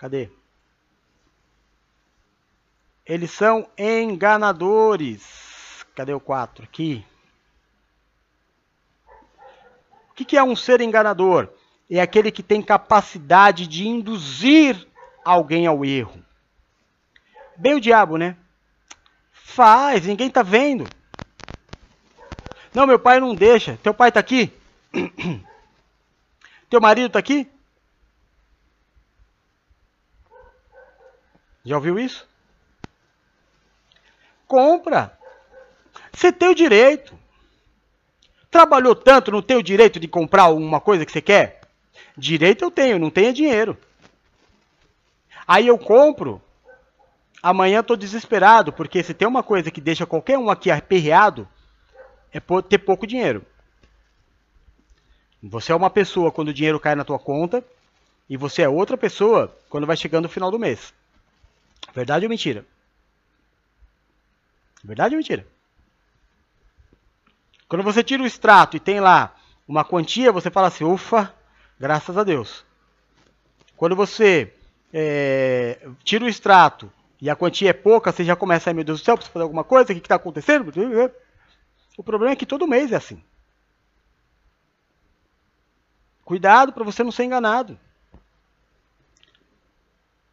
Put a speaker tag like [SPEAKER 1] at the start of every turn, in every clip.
[SPEAKER 1] Cadê? Eles são enganadores. Cadê o 4? Aqui. O que é um ser enganador? É aquele que tem capacidade de induzir alguém ao erro. Bem o diabo, né? Faz, ninguém tá vendo. Não, meu pai não deixa. Teu pai tá aqui? Teu marido tá aqui? Já ouviu isso? Compra. Você tem o direito. Trabalhou tanto, não tem o direito de comprar uma coisa que você quer? Direito eu tenho, não tenho dinheiro. Aí eu compro, amanhã estou desesperado, porque se tem uma coisa que deixa qualquer um aqui aperreado, é ter pouco dinheiro. Você é uma pessoa quando o dinheiro cai na tua conta, e você é outra pessoa quando vai chegando o final do mês. Verdade ou mentira? Verdade ou mentira? Quando você tira o extrato e tem lá uma quantia, você fala assim, ufa, graças a Deus. Quando você é, tira o extrato e a quantia é pouca, você já começa, ai meu Deus do céu, preciso fazer alguma coisa, o que está acontecendo? O problema é que todo mês é assim. Cuidado para você não ser enganado.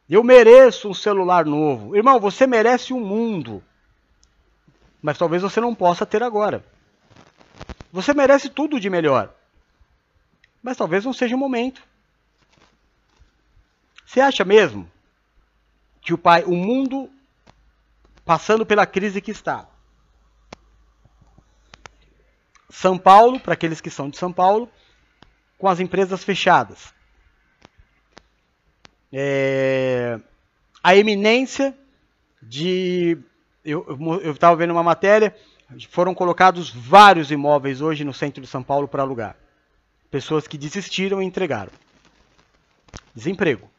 [SPEAKER 1] Eu mereço um celular novo. Irmão, você merece um mundo. Mas talvez você não possa ter agora. Você merece tudo de melhor. Mas talvez não seja o momento. Você acha mesmo que o pai, o mundo passando pela crise que está. São Paulo, para aqueles que são de São Paulo, com as empresas fechadas. É, a eminência de. Eu estava vendo uma matéria, foram colocados vários imóveis hoje no centro de São Paulo para alugar. Pessoas que desistiram e entregaram. Desemprego.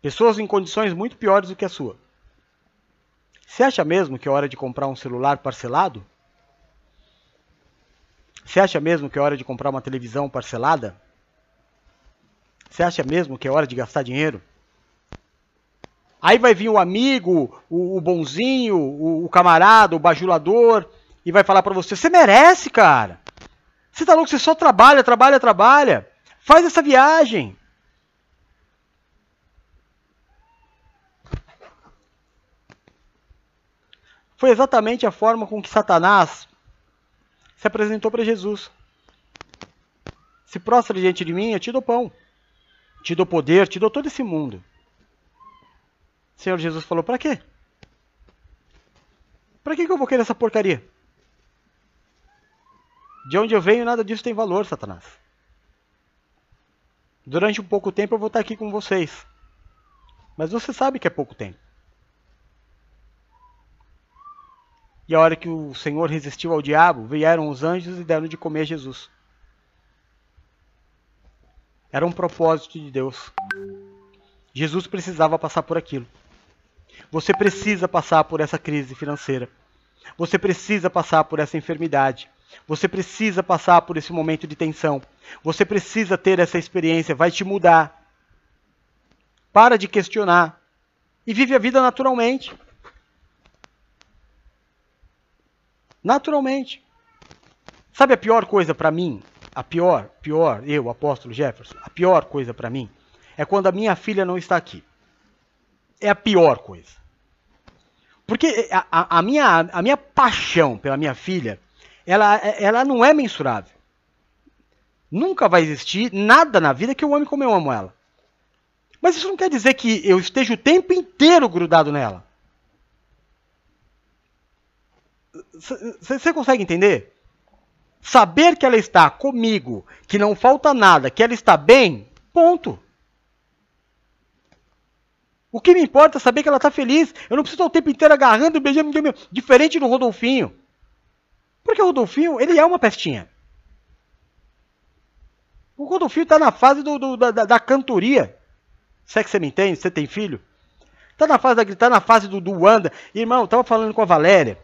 [SPEAKER 1] Pessoas em condições muito piores do que a sua. Você acha mesmo que é hora de comprar um celular parcelado? Você acha mesmo que é hora de comprar uma televisão parcelada? Você acha mesmo que é hora de gastar dinheiro? Aí vai vir o amigo, o, o bonzinho, o, o, camarada, o bajulador, e vai falar para você: você merece, cara. Você tá louco? Você só trabalha, trabalha, trabalha. Faz essa viagem. Foi exatamente a forma com que Satanás se apresentou para Jesus. Se prostra diante de mim, eu te dou pão, te dou poder, te dou todo esse mundo. O Senhor Jesus falou: para quê? Para que, eu vou querer essa porcaria? De onde eu venho, nada disso tem valor, Satanás. Durante um pouco tempo eu vou estar aqui com vocês. Mas você sabe que é pouco tempo. E a hora que o Senhor resistiu ao diabo, vieram os anjos e deram de comer Jesus. Era um propósito de Deus. Jesus precisava passar por aquilo. Você precisa passar por essa crise financeira. Você precisa passar por essa enfermidade. Você precisa passar por esse momento de tensão. Você precisa ter essa experiência, vai te mudar. Para de questionar e vive a vida naturalmente. Naturalmente. Sabe a pior coisa para mim? A pior, pior, eu, apóstolo Jefferson, a pior coisa para mim é quando a minha filha não está aqui. É a pior coisa. Porque a, a, minha, a minha paixão pela minha filha, ela, ela não é mensurável. Nunca vai existir nada na vida que eu ame como eu amo ela. Mas isso não quer dizer que eu esteja o tempo inteiro grudado nela. Você consegue entender? Saber que ela está comigo, que não falta nada, que ela está bem, ponto. O que me importa é saber que ela está feliz. Eu não preciso estar o tempo inteiro agarrando e beijando, diferente do Rodolfinho. Porque o Rodolfinho, ele é uma pestinha. O Rodolfinho está na fase do, do, da, da, cantoria. Se é que você me entende, você tem filho? Está na fase da tá na fase do, do Wanda. Irmão, eu estava falando com a Valéria.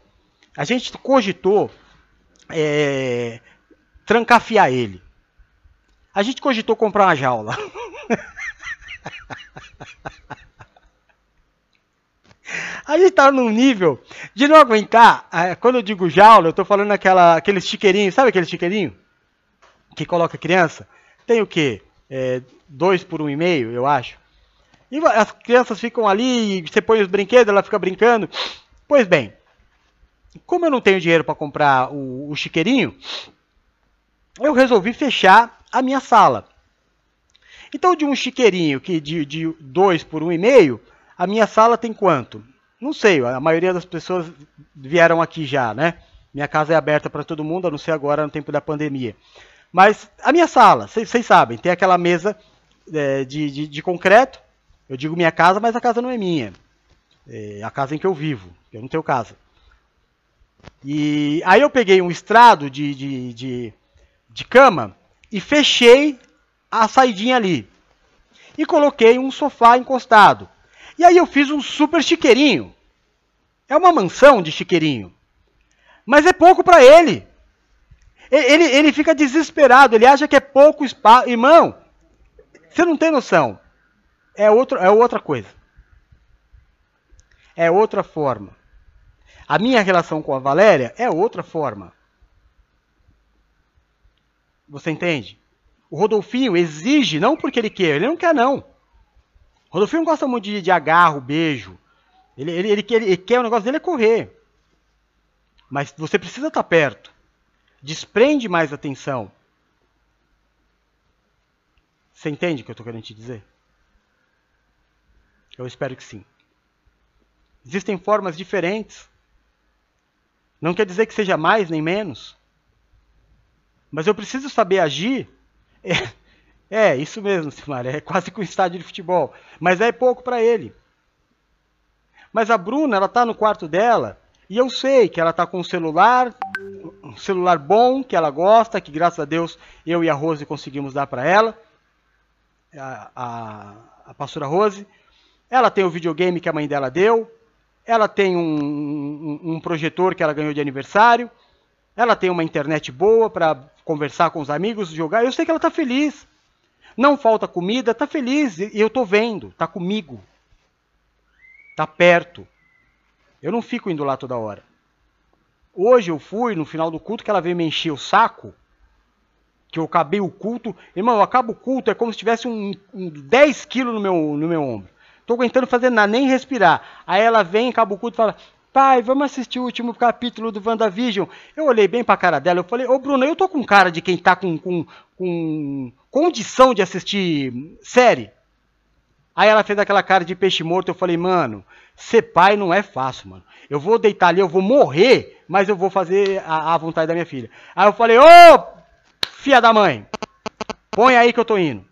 [SPEAKER 1] A gente cogitou é, trancafiar ele. A gente cogitou comprar uma jaula. A gente tá num nível de não aguentar. É, quando eu digo jaula, eu tô falando aquela, aquele chiqueirinho. Sabe aquele chiqueirinho? Que coloca criança? Tem o quê? É, dois por um e meio, eu acho. E as crianças ficam ali, você põe os brinquedos, ela fica brincando. Pois bem, como eu não tenho dinheiro para comprar o, o chiqueirinho, eu resolvi fechar a minha sala. Então, de um chiqueirinho que de, de dois por um e meio, a minha sala tem quanto? Não sei, a maioria das pessoas vieram aqui já, né? Minha casa é aberta para todo mundo, a não ser agora no tempo da pandemia. Mas a minha sala, vocês sabem, tem aquela mesa é, de, de, de, concreto. Eu digo minha casa, mas a casa não é minha. É a casa em que eu vivo. Eu não tenho casa. E aí eu peguei um estrado de, de, de, de cama e fechei a saidinha ali. E coloquei um sofá encostado. E aí eu fiz um super chiqueirinho. É uma mansão de chiqueirinho. Mas é pouco para ele. Ele, ele fica desesperado, ele acha que é pouco espaço. Irmão, você não tem noção. É, outro, é outra coisa. É outra forma. A minha relação com a Valéria é outra forma. Você entende? O Rodolfinho exige, não porque ele quer, ele não quer não. O Rodolfinho gosta muito de, de agarro, beijo. Ele, ele, ele, ele quer, o negócio dele é correr. Mas você precisa estar perto. Desprende mais atenção. Você entende o que eu estou querendo te dizer? Eu espero que sim. Existem formas diferentes. Não quer dizer que seja mais nem menos. Mas eu preciso saber agir é, é isso mesmo, Simar. É quase que um estádio de futebol. Mas é pouco para ele. Mas a Bruna, ela está no quarto dela e eu sei que ela está com um celular, um celular bom, que ela gosta, que graças a Deus eu e a Rose conseguimos dar para ela, a, a, a pastora Rose. Ela tem o videogame que a mãe dela deu, ela tem um, um, um projetor que ela ganhou de aniversário, ela tem uma internet boa para conversar com os amigos, jogar. Eu sei que ela está feliz. Não falta comida, está feliz. E eu estou vendo, está comigo. Está perto. Eu não fico indo lá toda hora. Hoje eu fui, no final do culto, que ela veio me encher o saco. Que eu acabei o culto. Irmão, eu acabo o culto, é como se tivesse um, um 10 quilos no meu, no meu ombro. Estou aguentando fazer nada, nem respirar. Aí ela vem, acaba o culto e fala: Pai, vamos assistir o último capítulo do WandaVision. Eu olhei bem pra cara dela, eu falei, ô Bruno, eu tô com cara de quem tá com, com, com condição de assistir série. Aí ela fez aquela cara de peixe morto, eu falei, mano, ser pai não é fácil, mano. Eu vou deitar ali, eu vou morrer, mas eu vou fazer a, a vontade da minha filha. Aí eu falei, ô, filha da mãe, põe aí que eu tô indo.